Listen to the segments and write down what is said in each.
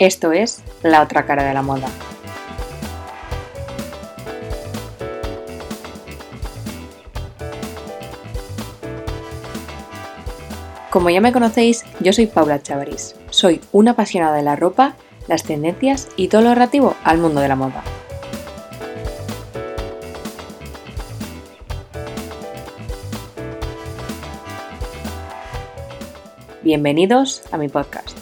Esto es La otra cara de la moda. Como ya me conocéis, yo soy Paula Chavaris. Soy una apasionada de la ropa, las tendencias y todo lo relativo al mundo de la moda. Bienvenidos a mi podcast.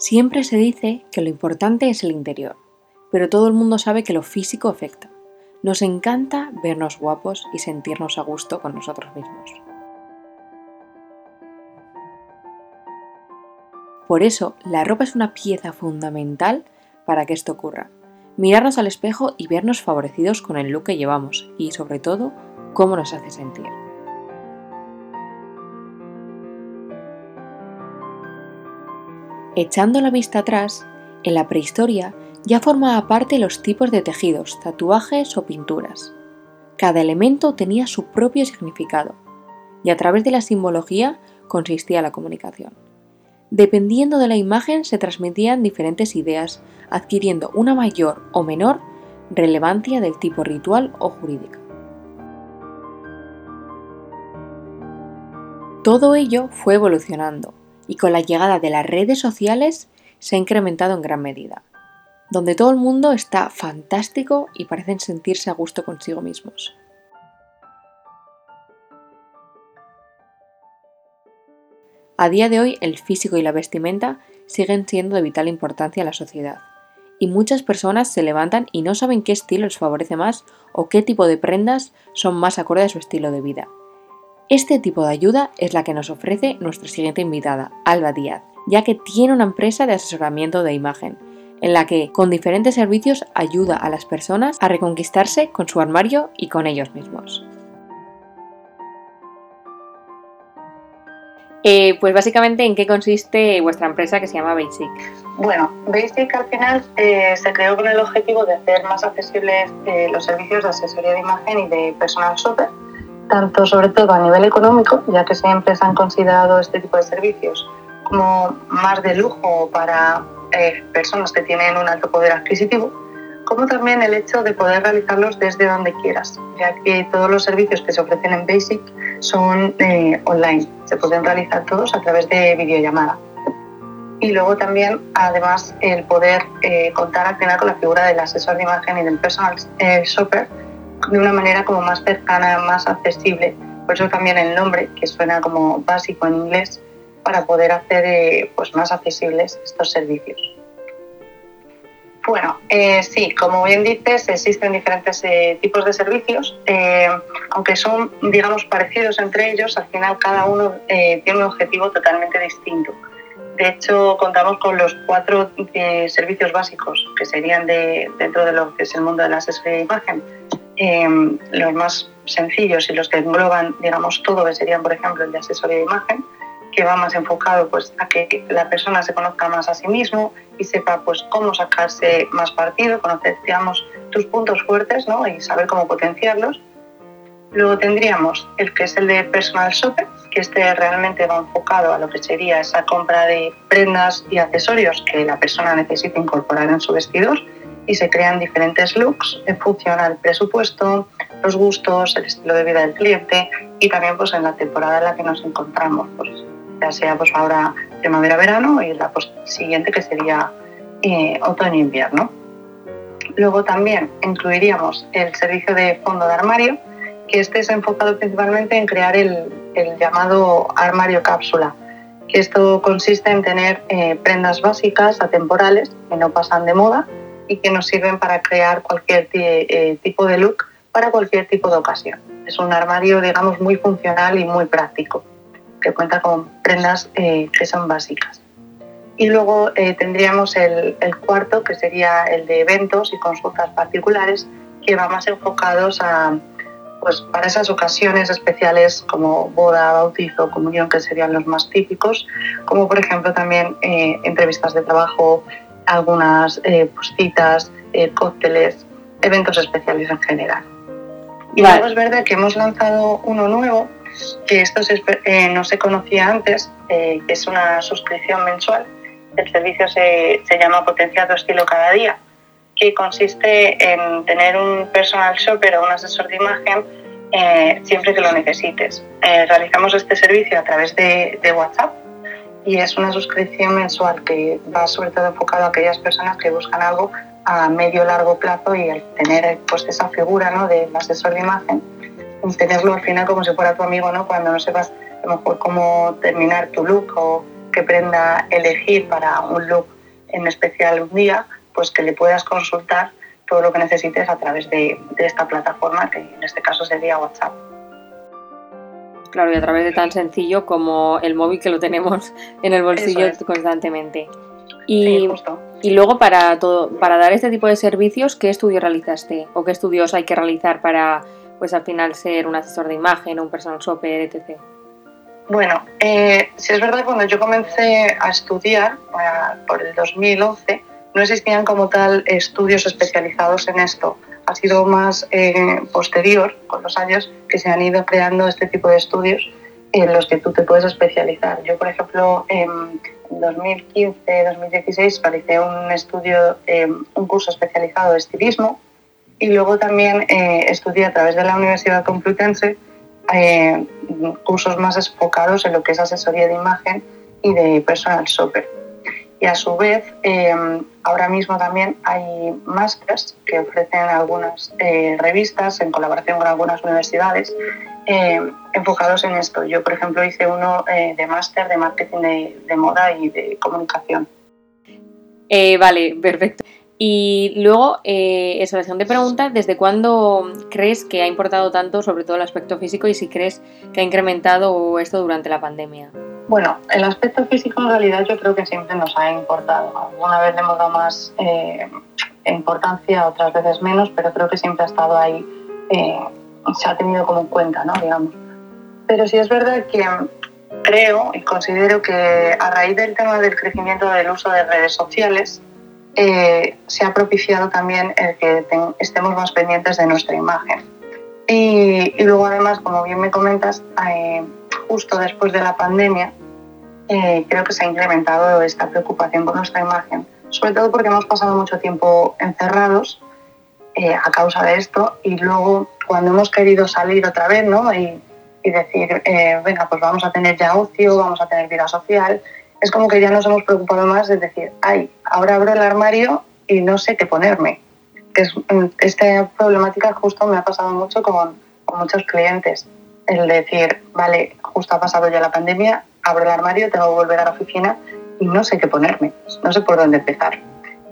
Siempre se dice que lo importante es el interior, pero todo el mundo sabe que lo físico afecta. Nos encanta vernos guapos y sentirnos a gusto con nosotros mismos. Por eso, la ropa es una pieza fundamental para que esto ocurra. Mirarnos al espejo y vernos favorecidos con el look que llevamos y, sobre todo, cómo nos hace sentir. Echando la vista atrás, en la prehistoria ya formaba parte los tipos de tejidos, tatuajes o pinturas. Cada elemento tenía su propio significado y a través de la simbología consistía la comunicación. Dependiendo de la imagen se transmitían diferentes ideas, adquiriendo una mayor o menor relevancia del tipo ritual o jurídica. Todo ello fue evolucionando y con la llegada de las redes sociales se ha incrementado en gran medida, donde todo el mundo está fantástico y parecen sentirse a gusto consigo mismos. A día de hoy el físico y la vestimenta siguen siendo de vital importancia en la sociedad, y muchas personas se levantan y no saben qué estilo les favorece más o qué tipo de prendas son más acorde a su estilo de vida. Este tipo de ayuda es la que nos ofrece nuestra siguiente invitada, Alba Díaz, ya que tiene una empresa de asesoramiento de imagen, en la que con diferentes servicios ayuda a las personas a reconquistarse con su armario y con ellos mismos. Eh, pues básicamente, ¿en qué consiste vuestra empresa que se llama Basic? Bueno, Basic al final eh, se creó con el objetivo de hacer más accesibles eh, los servicios de asesoría de imagen y de personal shopper, tanto sobre todo a nivel económico, ya que siempre se han considerado este tipo de servicios como más de lujo para personas que tienen un alto poder adquisitivo, como también el hecho de poder realizarlos desde donde quieras, ya que todos los servicios que se ofrecen en Basic son eh, online, se pueden realizar todos a través de videollamada. Y luego también, además, el poder eh, contar al final con la figura del asesor de imagen y del personal eh, shopper de una manera como más cercana, más accesible. Por eso también el nombre, que suena como básico en inglés, para poder hacer pues más accesibles estos servicios. Bueno, eh, sí, como bien dices, existen diferentes eh, tipos de servicios, eh, aunque son, digamos, parecidos entre ellos, al final cada uno tiene un objetivo totalmente distinto. De hecho, contamos con los cuatro servicios básicos que serían de, dentro de lo que es el mundo de la asesoría de imagen. Los más sencillos y los que engloban, digamos, todo, que serían, por ejemplo, el de asesoría de imagen, que va más enfocado pues, a que la persona se conozca más a sí mismo y sepa pues, cómo sacarse más partido, conocer digamos, tus puntos fuertes ¿no? y saber cómo potenciarlos. Luego tendríamos el que es el de personal shopper, que este realmente va enfocado a lo que sería esa compra de prendas y accesorios que la persona necesita incorporar en su vestidor y se crean diferentes looks en función al presupuesto, los gustos, el estilo de vida del cliente y también pues en la temporada en la que nos encontramos. Pues, ya sea pues ahora primavera-verano y la pues, siguiente que sería eh, otoño-invierno. Luego también incluiríamos el servicio de fondo de armario, que este es enfocado principalmente en crear el, llamado armario cápsula, que esto consiste en tener eh, prendas básicas atemporales que no pasan de moda y que nos sirven para crear cualquier eh, tipo de look para cualquier tipo de ocasión. Es un armario, digamos, muy funcional y muy práctico que cuenta con prendas eh, que son básicas. Y luego eh, tendríamos el, cuarto, que sería el de eventos y consultas particulares, que va más enfocados a, pues para esas ocasiones especiales como boda, bautizo, comunión, que serían los más típicos, como por ejemplo también eh, entrevistas de trabajo, algunas eh, pues, citas, eh, cócteles, eventos especiales en general. Y luego es verdad que hemos lanzado uno nuevo, que esto no se conocía antes, que es una suscripción mensual. El servicio se, se llama Potencia tu estilo cada día que consiste en tener un personal shopper o un asesor de imagen eh, siempre que lo necesites. Eh, realizamos este servicio a través de, WhatsApp y es una suscripción mensual que va sobre todo enfocado a aquellas personas que buscan algo a medio largo plazo y el tener pues esa figura ¿no? del asesor de imagen, tenerlo al final como si fuera tu amigo, ¿no? cuando no sepas a lo mejor cómo terminar tu look o qué prenda elegir para un look en especial un día, pues que le puedas consultar todo lo que necesites a través de, esta plataforma, que en este caso sería WhatsApp. Claro, y a través de tan sencillo como el móvil que lo tenemos en el bolsillo constantemente. Y, y luego para todo, para dar este tipo de servicios, ¿qué estudio realizaste? ¿O qué estudios hay que realizar para pues al final ser un asesor de imagen, un personal shopper, etc.? Bueno, eh, si es verdad, cuando yo comencé a estudiar, eh, por el 2011, no existían como tal estudios especializados en esto. Ha sido más eh, posterior, con los años, que se han ido creando este tipo de estudios en los que tú te puedes especializar. Yo, por ejemplo, en 2015-2016 realicé un estudio, eh, un curso especializado de estilismo y luego también eh, estudié a través de la Universidad Complutense cursos más enfocados en lo que es asesoría de imagen y de personal shopper y a su vez eh, ahora mismo también hay másters que ofrecen algunas eh, revistas en colaboración con algunas universidades eh, enfocados en esto. Yo, por ejemplo, hice uno de máster de marketing de, moda y de comunicación. vale, perfecto. Y luego, esa la de preguntas, ¿desde cuándo crees que ha importado tanto, sobre todo el aspecto físico, y si crees que ha incrementado esto durante la pandemia? Bueno, el aspecto físico en realidad yo creo que siempre nos ha importado. Alguna vez le hemos dado más eh, importancia, otras veces menos, pero creo que siempre ha estado ahí, eh, se ha tenido como en cuenta, ¿no? Digamos. Pero sí es verdad que creo y considero que a raíz del tema del crecimiento del uso de redes sociales, eh, se ha propiciado también el que estemos más pendientes de nuestra imagen. Y, y, luego además, como bien me comentas, justo después de la pandemia, creo que se ha incrementado esta preocupación por nuestra imagen, sobre todo porque hemos pasado mucho tiempo encerrados eh, a causa de esto y luego cuando hemos querido salir otra vez ¿no? y, decir, eh, venga, pues vamos a tener ya ocio, vamos a tener vida social, es como que ya nos hemos preocupado más de decir, ay, ahora abro el armario y no sé qué ponerme. Mm, esta problemática justo me ha pasado mucho con muchos clientes. El decir, vale, justo ha pasado ya la pandemia, abro el armario, tengo que volver a la oficina y no sé qué ponerme, no sé por dónde empezar.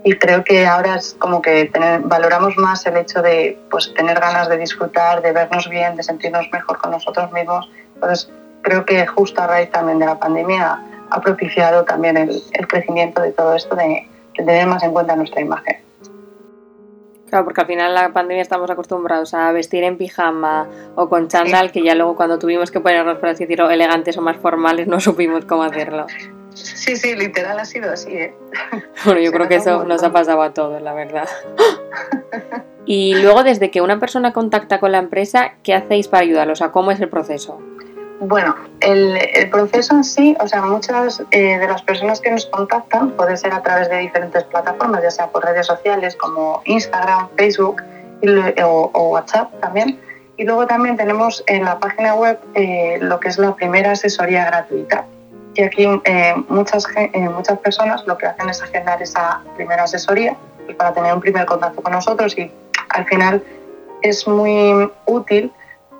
Y creo que ahora es como que valoramos más el hecho de pues, tener ganas de disfrutar, de vernos bien, de sentirnos mejor con nosotros mismos. Entonces, creo que justo a raíz también de la pandemia ha propiciado también el, crecimiento de todo esto de tener más en cuenta nuestra imagen. Claro, porque al final la pandemia estamos acostumbrados a vestir en pijama o con chándal, que ya luego cuando tuvimos que ponernos, por así decirlo, elegantes o más formales, no supimos cómo hacerlo. Sí, sí, literal ha sido así, ¿eh? Bueno, yo creo que eso nos ha pasado a todos, la verdad. Y luego, desde que una persona contacta con la empresa, ¿qué hacéis para ayudarlos? O sea, ¿cómo es el proceso? Bueno, el, proceso en sí, o sea, muchas eh, de las personas que nos contactan puede ser a través de diferentes plataformas, ya sea por redes sociales como Instagram, Facebook o, WhatsApp también. Y luego también tenemos en la página web eh, lo que es la primera asesoría gratuita. Y aquí eh, muchas, muchas personas lo que hacen es agendar esa primera asesoría para tener un primer contacto con nosotros y al final es muy útil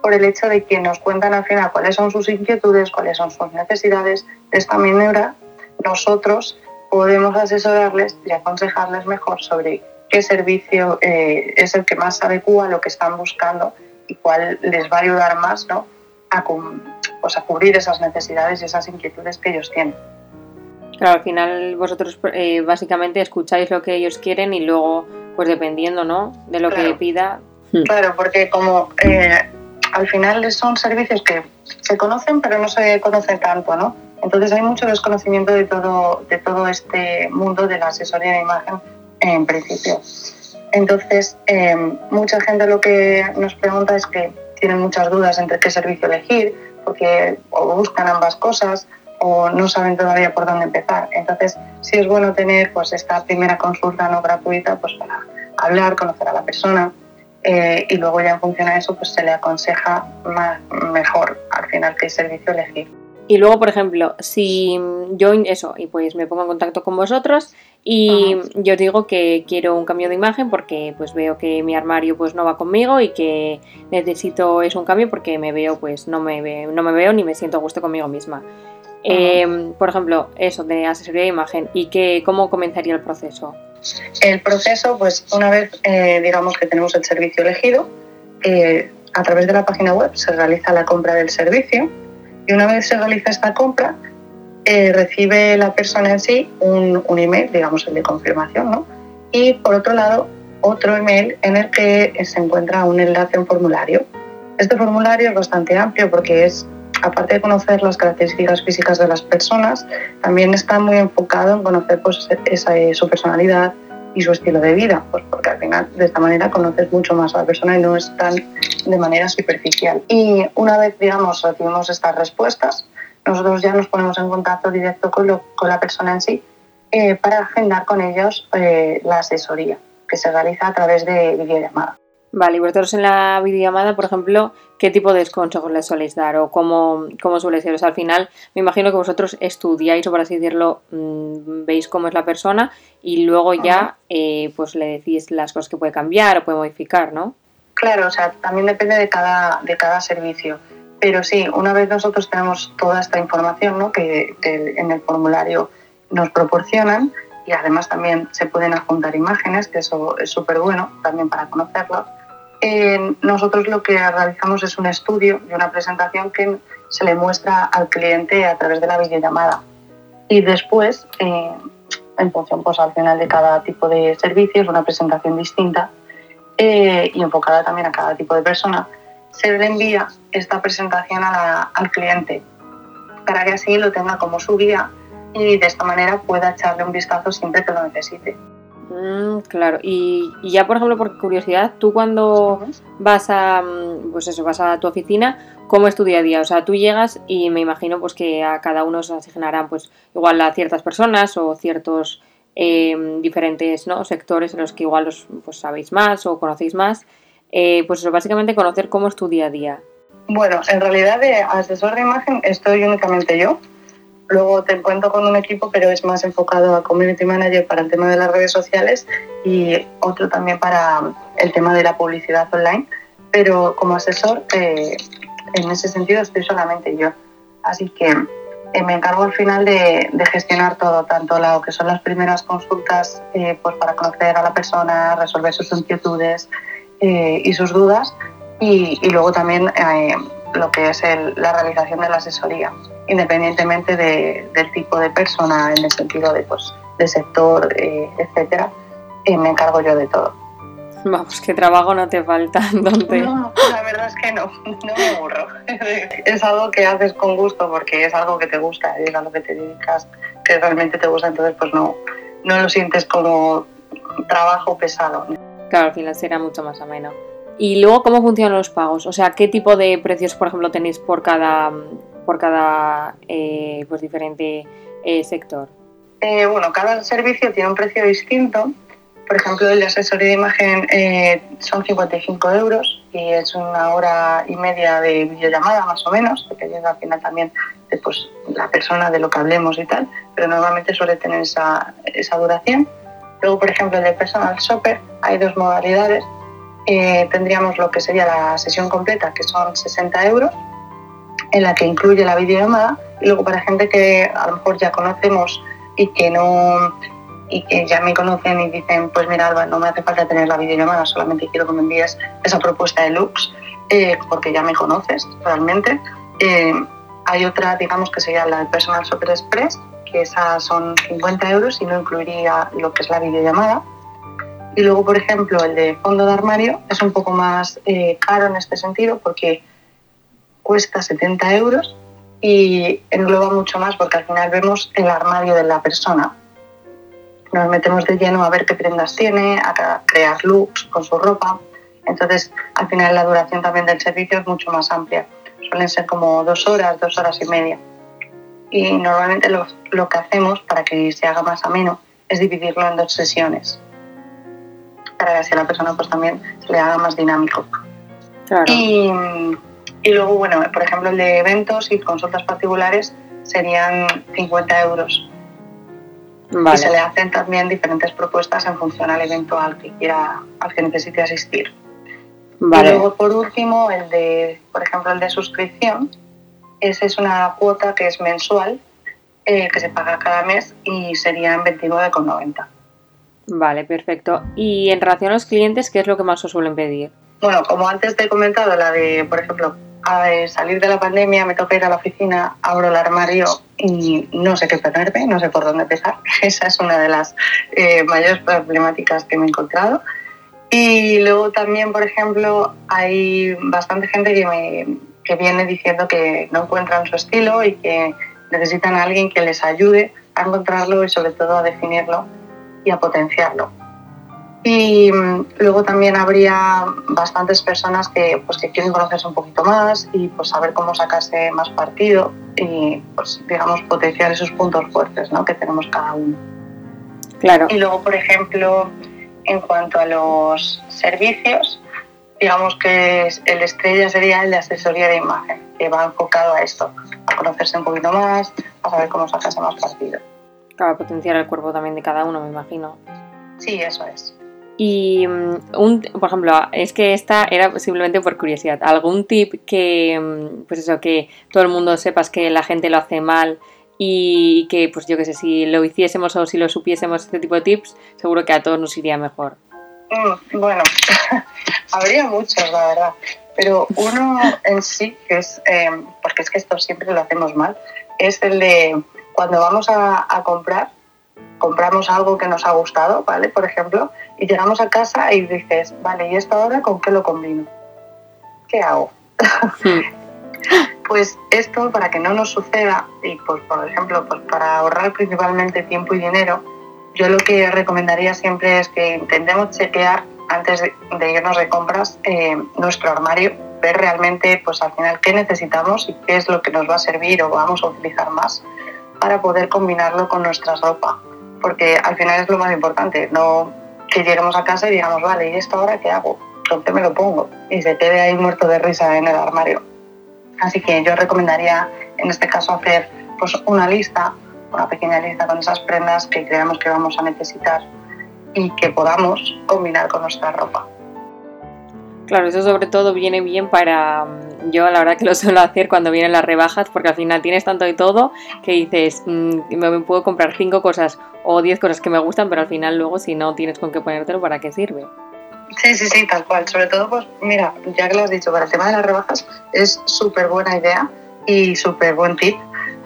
por el hecho de que nos cuentan al final cuáles son sus inquietudes, cuáles son sus necesidades. De esta manera, nosotros podemos asesorarles y aconsejarles mejor sobre qué servicio eh, es el que más se adecua a lo que están buscando y cuál les va a ayudar más ¿no? a, pues a cubrir esas necesidades y esas inquietudes que ellos tienen. Claro, al final vosotros eh, básicamente escucháis lo que ellos quieren y luego, pues dependiendo ¿no? de lo que pida. Claro, porque como eh, al final son servicios que se conocen pero no se conocen tanto, ¿no? Entonces hay mucho desconocimiento de todo, de todo este mundo de la asesoría de imagen en principio. Entonces, eh, mucha gente lo que nos pregunta es que tienen muchas dudas entre qué servicio elegir, porque o buscan ambas cosas o no saben todavía por dónde empezar. Entonces, sí es bueno tener pues esta primera consulta no gratuita pues para hablar, conocer a la persona eh, y luego ya en función a eso pues se le aconseja más, mejor al final qué servicio elegir. Y luego, por ejemplo, si yo eso, y pues me pongo en contacto con vosotros y yo digo que quiero un cambio de imagen porque pues veo que mi armario pues no va conmigo y que necesito es un cambio porque me veo pues no me veo, no me veo ni me siento a gusto conmigo misma. Em, por ejemplo, eso de asesoría de imagen y que cómo comenzaría el proceso. El proceso, pues una vez eh, digamos que tenemos el servicio elegido, eh, a través de la página web se realiza la compra del servicio y una vez se realiza esta compra, eh, recibe la persona en sí un, un, email, digamos el de confirmación, ¿no? Y por otro lado, otro email en el que se encuentra un enlace a un formulario. Este formulario es bastante amplio porque es, aparte de conocer las características físicas de las personas, también está muy enfocado en conocer pues, esa, su personalidad y su estilo de vida, pues porque al final de esta manera conoces mucho más a la persona y no es tan de manera superficial. Y una vez, digamos, recibimos estas respuestas, nosotros ya nos ponemos en contacto directo con la persona en sí eh, para agendar con ellos eh, la asesoría, que se realiza a través de videollamada. Vale, y vosotros en la videollamada, por ejemplo, ¿qué tipo de consejos les soléis dar o cómo, cómo suele ser? O sea, al final, me imagino que vosotros estudiáis o, por así decirlo, mmm, veis cómo es la persona y luego ya eh, pues le decís las cosas que puede cambiar o puede modificar, ¿no? Claro, o sea, también depende de cada, de cada servicio. Pero sí, una vez nosotros tenemos toda esta información ¿no? que, que en el formulario nos proporcionan y además también se pueden adjuntar imágenes, que eso es súper bueno también para conocerlo. Eh, nosotros lo que realizamos es un estudio y una presentación que se le muestra al cliente a través de la videollamada. Y después, eh, en función pues, al final de cada tipo de servicio, una presentación distinta eh, y enfocada también a cada tipo de persona, se le envía esta presentación al cliente para que así lo tenga como su guía y de esta manera pueda echarle un vistazo siempre que lo necesite. Mm, claro, y, y, ya por ejemplo, por curiosidad, tú cuando vas a, mm, pues eso, vas a tu oficina, ¿cómo es tu día a día? O sea, tú llegas y me imagino pues que a cada uno se asignarán pues igual a ciertas personas o ciertos eh, diferentes ¿no? sectores en los que igual los pues, sabéis más o conocéis más. Eh, pues eso, básicamente conocer cómo es tu día a día. Bueno, en realidad de asesor de imagen estoy únicamente yo. Luego te cuento con un equipo, pero es más enfocado a community manager para el tema de las redes sociales y otro también para el tema de la publicidad online. Pero como asesor, eh, en ese sentido estoy solamente yo. Así que eh, me encargo al final de, gestionar todo, tanto lo que son las primeras consultas eh, pues para conocer a la persona, resolver sus inquietudes y sus dudas, y, y luego también eh, lo que es el, la realización de la asesoría, independientemente de, del tipo de persona, en el sentido de, pues, de sector, eh, etcétera, me encargo yo de todo. Vamos, qué trabajo no te falta. No, la verdad es que no, no me aburro. Es algo que haces con gusto porque es algo que te gusta, es a lo que te dedicas, que realmente te gusta, entonces pues no, no lo sientes como trabajo pesado. Claro, al final será mucho más ameno. Y luego, ¿cómo funcionan los pagos? O sea, ¿qué tipo de precios, por ejemplo, tenéis por cada, por cada eh, pues diferente eh, sector? Eh, bueno, cada servicio tiene un precio distinto por ejemplo, el de asesoría de imagen eh, son 55 euros y es una hora y media de videollamada más o menos, dependiendo al final también de pues, la persona, de lo que hablemos y tal, pero normalmente suele tener esa, esa duración. Luego, por ejemplo, el de personal shopper hay dos modalidades. Eh, tendríamos lo que sería la sesión completa, que son 60 euros, en la que incluye la videollamada, y luego para gente que a lo mejor ya conocemos y que no y que ya me conocen y dicen, pues mira, Alba, no me hace falta tener la videollamada, solamente quiero que me envíes esa propuesta de looks, eh, porque ya me conoces realmente. Eh, hay otra, digamos, que sería la de Personal Shopper Express, que esas son 50 euros y no incluiría lo que es la videollamada. Y luego, por ejemplo, el de fondo de armario es un poco más eh, caro en este sentido porque cuesta 70 euros y engloba mucho más porque al final vemos el armario de la persona. Nos metemos de lleno a ver qué prendas tiene, a crear looks con su ropa. Entonces, al final la duración también del servicio es mucho más amplia. Suelen ser como dos horas, dos horas y media. Y normalmente lo, lo que hacemos para que se haga más ameno es dividirlo en dos sesiones para que a la persona pues también se le haga más dinámico. Y, y, luego, bueno, por ejemplo, el de eventos y consultas particulares serían 50 euros. Y se le hacen también diferentes propuestas en función al evento al que quiera, al que necesite asistir. Vale. Y luego, por último, el de, por ejemplo, el de suscripción. Esa es una cuota que es mensual, eh, que se paga cada mes y serían 29,90. Vale, perfecto. Y en relación a los clientes, ¿qué es lo que más os suelen pedir? Bueno, como antes te he comentado, la de, por ejemplo, salir de la pandemia, me toca ir a la oficina, abro el armario y no sé qué ponerme, no sé por dónde empezar. Esa es una de las eh, mayores problemáticas que me he encontrado. Y luego también, por ejemplo, hay bastante gente que, me, que viene diciendo que no encuentran su estilo y que necesitan a alguien que les ayude a encontrarlo y sobre todo a definirlo y a potenciarlo. Y mm, luego también habría bastantes personas que, pues, que quieren conocerse un poquito más y pues, saber cómo sacarse más partido y, pues, digamos, potenciar esos puntos fuertes ¿no? que tenemos cada uno. Claro. Y luego, por ejemplo, en cuanto a los servicios, digamos que el estrella sería el de asesoría de imagen, que va enfocado a esto, a conocerse un poquito más, a saber cómo sacarse más partido. Para potenciar el cuerpo también de cada uno, me imagino. Sí, eso es. Y, mm, un, por ejemplo, es que esta era simplemente por curiosidad. ¿Algún tip que, mm, pues eso, que todo el mundo sepas que la gente lo hace mal y que, pues yo qué sé, si lo hiciésemos o si lo supiésemos, este tipo de tips, seguro que a todos nos iría mejor? Mm, bueno, habría muchos, la verdad. Pero uno en sí, que es, eh, porque es que esto siempre lo hacemos mal, es el de cuando vamos a, comprar, compramos algo que nos ha gustado, ¿vale? Por ejemplo, y llegamos a casa y dices, vale, ¿y esto ahora con qué lo combino? ¿Qué hago? pues esto, para que no nos suceda, y pues, por ejemplo, pues para ahorrar principalmente tiempo y dinero, yo lo que recomendaría siempre es que intentemos chequear antes de, irnos de compras eh, nuestro armario, ver realmente pues al final qué necesitamos y qué es lo que nos va a servir o vamos a utilizar más para poder combinarlo con nuestra ropa, porque al final es lo más importante, no que lleguemos a casa y digamos, vale, ¿y esto ahora qué hago? ¿Dónde me lo pongo? Y se quede ahí muerto de risa en el armario. Así que yo recomendaría en este caso hacer pues, una lista, una pequeña lista con esas prendas que creamos que vamos a necesitar y que podamos combinar con nuestra ropa. Claro, eso sobre todo viene bien para, mm, yo la verdad que lo suelo hacer cuando vienen las rebajas, porque al final tienes tanto de todo que dices, mm, me puedo comprar cinco cosas o diez cosas que me gustan, pero al final luego si no tienes con qué ponértelo, ¿para qué sirve? Sí, sí, sí, tal cual. Sobre todo, pues mira, ya que lo has dicho, para el tema de las rebajas es súper buena idea y súper buen tip.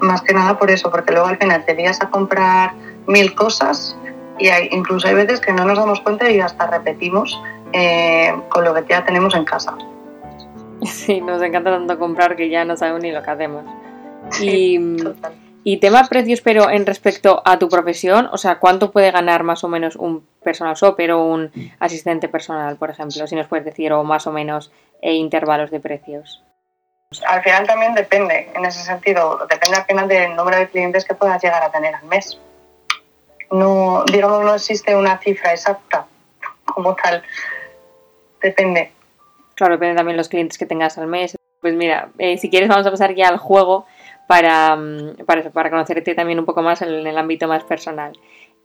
Más que nada por eso, porque luego al final te vienes a comprar mil cosas y hay, incluso hay veces que no nos damos cuenta y hasta repetimos eh, con lo que ya tenemos en casa. Sí, nos encanta tanto comprar que ya no sabemos ni lo que hacemos. y, y tema precios, pero en respecto a tu profesión, o sea, ¿cuánto puede ganar más o menos un personal shopper o un asistente personal, por ejemplo? Si nos puedes decir, o más o menos e intervalos de precios. Al final también depende, en ese sentido, depende al final del número de clientes que puedas llegar a tener al mes. No, digamos, no existe una cifra exacta como tal depende. Claro, depende también los clientes que tengas al mes. Pues mira, eh, si quieres vamos a pasar ya al juego para, mm, para, para conocerte también un poco más en, el ámbito más personal.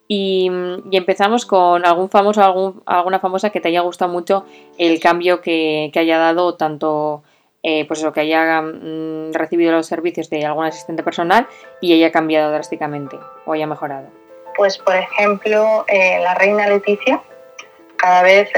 Y, y, empezamos con algún famoso, algún, alguna famosa que te haya gustado mucho el cambio que, que haya dado, tanto eh, pues eso, que haya mm, recibido los servicios de algún asistente personal y haya cambiado drásticamente o haya mejorado. Pues por ejemplo, eh, la reina Leticia cada vez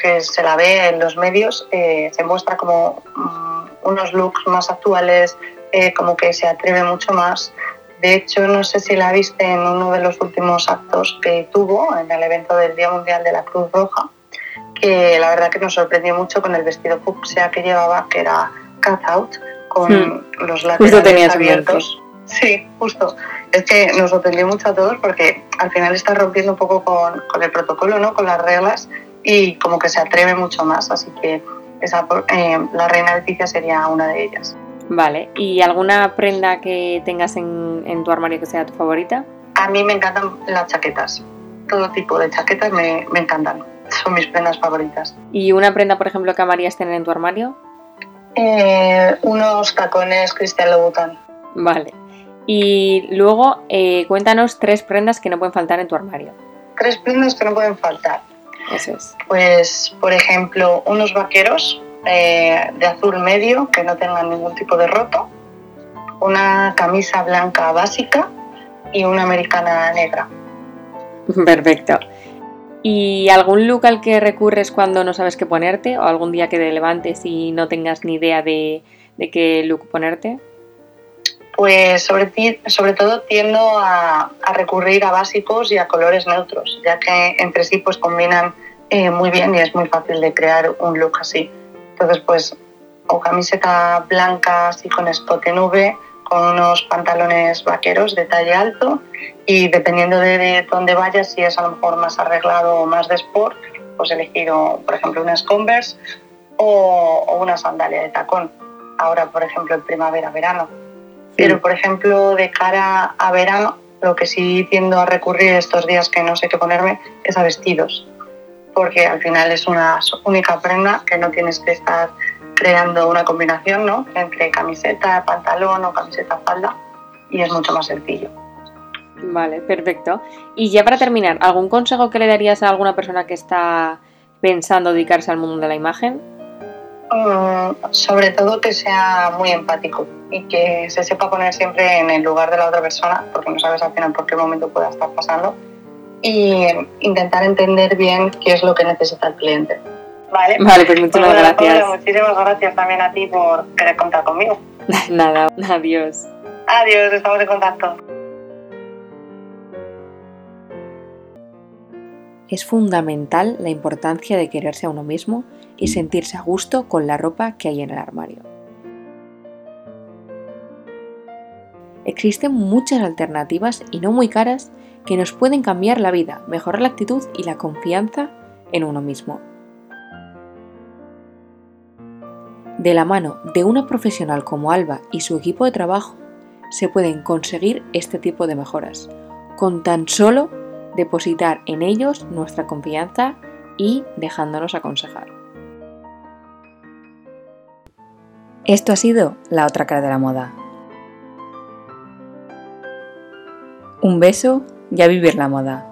que se la ve en los medios, eh, se muestra como mm, unos looks más actuales, eh, como que se atreve mucho más. De hecho, no sé si la viste en uno de los últimos actos que tuvo en el evento del Día Mundial de la Cruz Roja, que la verdad que nos sorprendió mucho con el vestido fucsia que llevaba, que era cut out, con Hmm. los laterales abiertos. Sí, justo. Es que nos sorprendió mucho a todos porque al final está rompiendo un poco con, con el protocolo, ¿no? Con las reglas y como que se atreve mucho más. Así que esa, eh, la reina Leticia sería una de ellas. Vale. ¿Y alguna prenda que tengas en, en tu armario que sea tu favorita? A mí me encantan las chaquetas. Todo tipo de chaquetas me, me encantan. Son mis prendas favoritas. ¿Y una prenda, por ejemplo, que amarías tener en tu armario? Eh, unos tacones Cristian Louboutin. Vale. Y luego, eh, cuéntanos tres prendas que no pueden faltar en tu armario. Tres prendas que no pueden faltar. Eso es. Pues, por ejemplo, unos vaqueros eh, de azul medio que no tengan ningún tipo de roto, una camisa blanca básica y una americana negra. Perfecto. ¿Y algún look al que recurres cuando no sabes qué ponerte? ¿O algún día que te levantes y no tengas ni idea de, de qué look ponerte? Pues sobre, sobre todo tiendo a, recurrir a básicos y a colores neutros, ya que entre sí pues combinan eh, muy bien y es muy fácil de crear un look así. Entonces pues o camiseta blanca así con escote nube, con unos pantalones vaqueros de talle alto y dependiendo de, de dónde vayas, si es a lo mejor más arreglado o más de sport, pues elegir o, por ejemplo unas Converse o, o una sandalia de tacón. Ahora por ejemplo en primavera-verano. Pero, por ejemplo, de cara a verano, lo que sí tiendo a recurrir estos días que no sé qué ponerme es a vestidos. Porque al final es una única prenda que no tienes que estar creando una combinación ¿no? entre camiseta, pantalón o camiseta, falda. Y es mucho más sencillo. Vale, perfecto. Y ya para terminar, ¿algún consejo que le darías a alguna persona que está pensando dedicarse al mundo de la imagen? Mm, sobre todo que sea muy empático y que se sepa poner siempre en el lugar de la otra persona, porque no sabes al final por qué momento pueda estar pasando, y intentar entender bien qué es lo que necesita el cliente. Vale, Vale, pues muchísimas Pues gracias. Muchísimas gracias también a ti por querer contar conmigo. Nada, adiós. Adiós, estamos en contacto. Es fundamental la importancia de quererse a uno mismo y sentirse a gusto con la ropa que hay en el armario. Existen muchas alternativas y no muy caras que nos pueden cambiar la vida, mejorar la actitud y la confianza en uno mismo. De la mano de una profesional como Alba y su equipo de trabajo, se pueden conseguir este tipo de mejoras, con tan solo depositar en ellos nuestra confianza y dejándonos aconsejar. Esto ha sido La otra cara de la moda. Un beso y a vivir la moda.